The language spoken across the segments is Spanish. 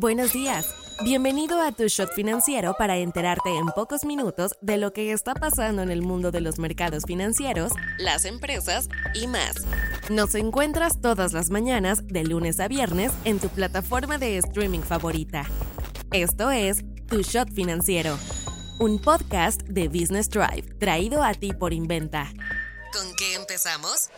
Buenos días. Bienvenido a tu shot financiero para enterarte en pocos minutos de lo que está pasando en el mundo de los mercados financieros, las empresas y más. Nos encuentras todas las mañanas de lunes a viernes en tu plataforma de streaming favorita. Esto es Tu Shot Financiero, un podcast de Business Drive traído a ti por Inventa. ¿Con qué empezamos?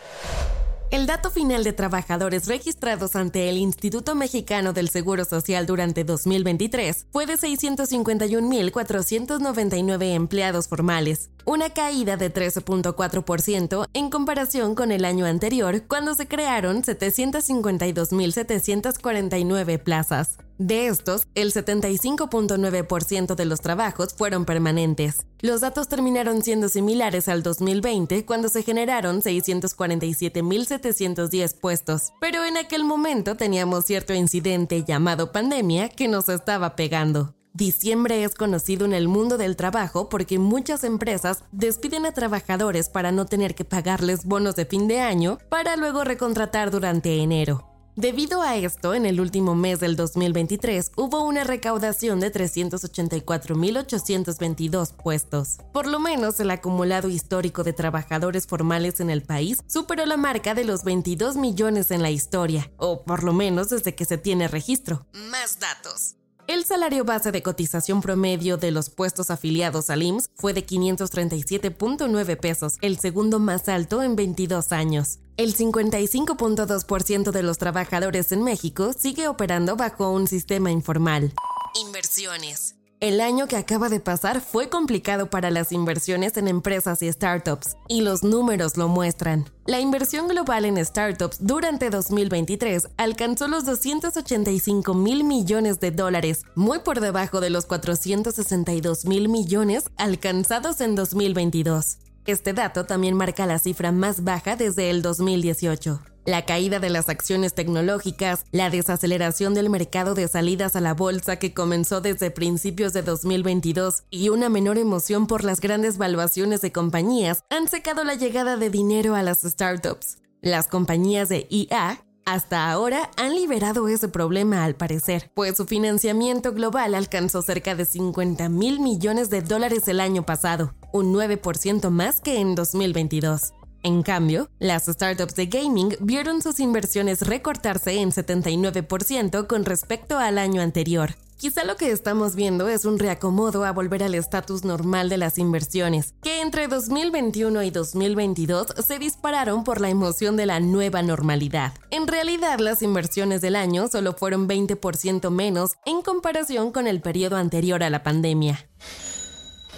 El dato final de trabajadores registrados ante el Instituto Mexicano del Seguro Social durante 2023 fue de 651.499 empleados formales, una caída de 13.4% en comparación con el año anterior, cuando se crearon 752.749 plazas. De estos, el 75.9% de los trabajos fueron permanentes. Los datos terminaron siendo similares al 2020 cuando se generaron 647.710 puestos, pero en aquel momento teníamos cierto incidente llamado pandemia que nos estaba pegando. Diciembre es conocido en el mundo del trabajo porque muchas empresas despiden a trabajadores para no tener que pagarles bonos de fin de año para luego recontratar durante enero. Debido a esto, en el último mes del 2023 hubo una recaudación de 384.822 puestos. Por lo menos el acumulado histórico de trabajadores formales en el país superó la marca de los 22 millones en la historia, o por lo menos desde que se tiene registro. Más datos. El salario base de cotización promedio de los puestos afiliados al IMSS fue de 537.9 pesos, el segundo más alto en 22 años. El 55.2% de los trabajadores en México sigue operando bajo un sistema informal. Inversiones. El año que acaba de pasar fue complicado para las inversiones en empresas y startups, y los números lo muestran. La inversión global en startups durante 2023 alcanzó los 285 mil millones de dólares, muy por debajo de los 462 mil millones alcanzados en 2022. Este dato también marca la cifra más baja desde el 2018. La caída de las acciones tecnológicas, la desaceleración del mercado de salidas a la bolsa que comenzó desde principios de 2022 y una menor emoción por las grandes valuaciones de compañías han secado la llegada de dinero a las startups. Las compañías de IA hasta ahora han liberado ese problema al parecer, pues su financiamiento global alcanzó cerca de 50 mil millones de dólares el año pasado, un 9% más que en 2022. En cambio, las startups de gaming vieron sus inversiones recortarse en 79% con respecto al año anterior. Quizá lo que estamos viendo es un reacomodo a volver al estatus normal de las inversiones, que entre 2021 y 2022 se dispararon por la emoción de la nueva normalidad. En realidad, las inversiones del año solo fueron 20% menos en comparación con el periodo anterior a la pandemia.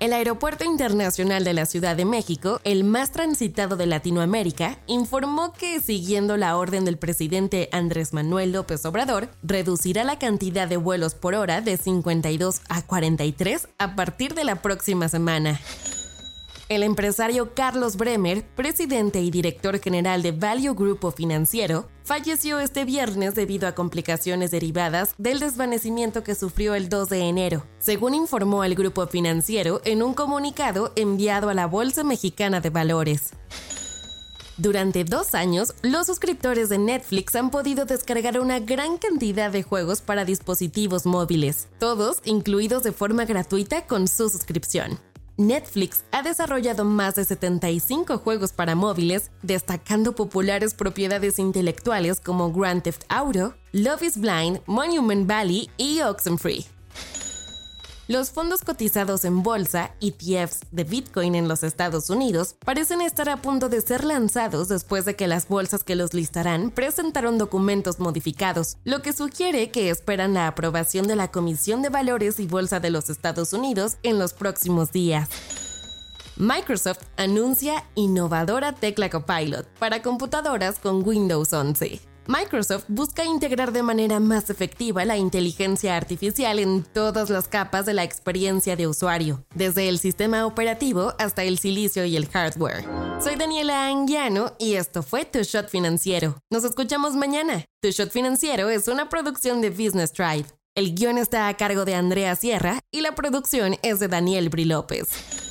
El Aeropuerto Internacional de la Ciudad de México, el más transitado de Latinoamérica, informó que, siguiendo la orden del presidente Andrés Manuel López Obrador, reducirá la cantidad de vuelos por hora de 52 a 43 a partir de la próxima semana. El empresario Carlos Bremer, presidente y director general de Value Grupo Financiero, falleció este viernes debido a complicaciones derivadas del desvanecimiento que sufrió el 2 de enero, según informó el grupo financiero en un comunicado enviado a la Bolsa Mexicana de Valores. Durante dos años, los suscriptores de Netflix han podido descargar una gran cantidad de juegos para dispositivos móviles, todos incluidos de forma gratuita con su suscripción. Netflix ha desarrollado más de 75 juegos para móviles, destacando populares propiedades intelectuales como Grand Theft Auto, Love is Blind, Monument Valley y Oxenfree. Los fondos cotizados en bolsa, ETFs de Bitcoin en los Estados Unidos, parecen estar a punto de ser lanzados después de que las bolsas que los listarán presentaron documentos modificados, lo que sugiere que esperan la aprobación de la Comisión de Valores y Bolsa de los Estados Unidos en los próximos días. Microsoft anuncia innovadora tecla Copilot para computadoras con Windows 11. Microsoft busca integrar de manera más efectiva la inteligencia artificial en todas las capas de la experiencia de usuario, desde el sistema operativo hasta el silicio y el hardware. Soy Daniela Anguiano y esto fue Tu Shot Financiero. Nos escuchamos mañana. Tu Shot Financiero es una producción de Business Tribe. El guion está a cargo de Andrea Sierra y la producción es de Daniel Bri López.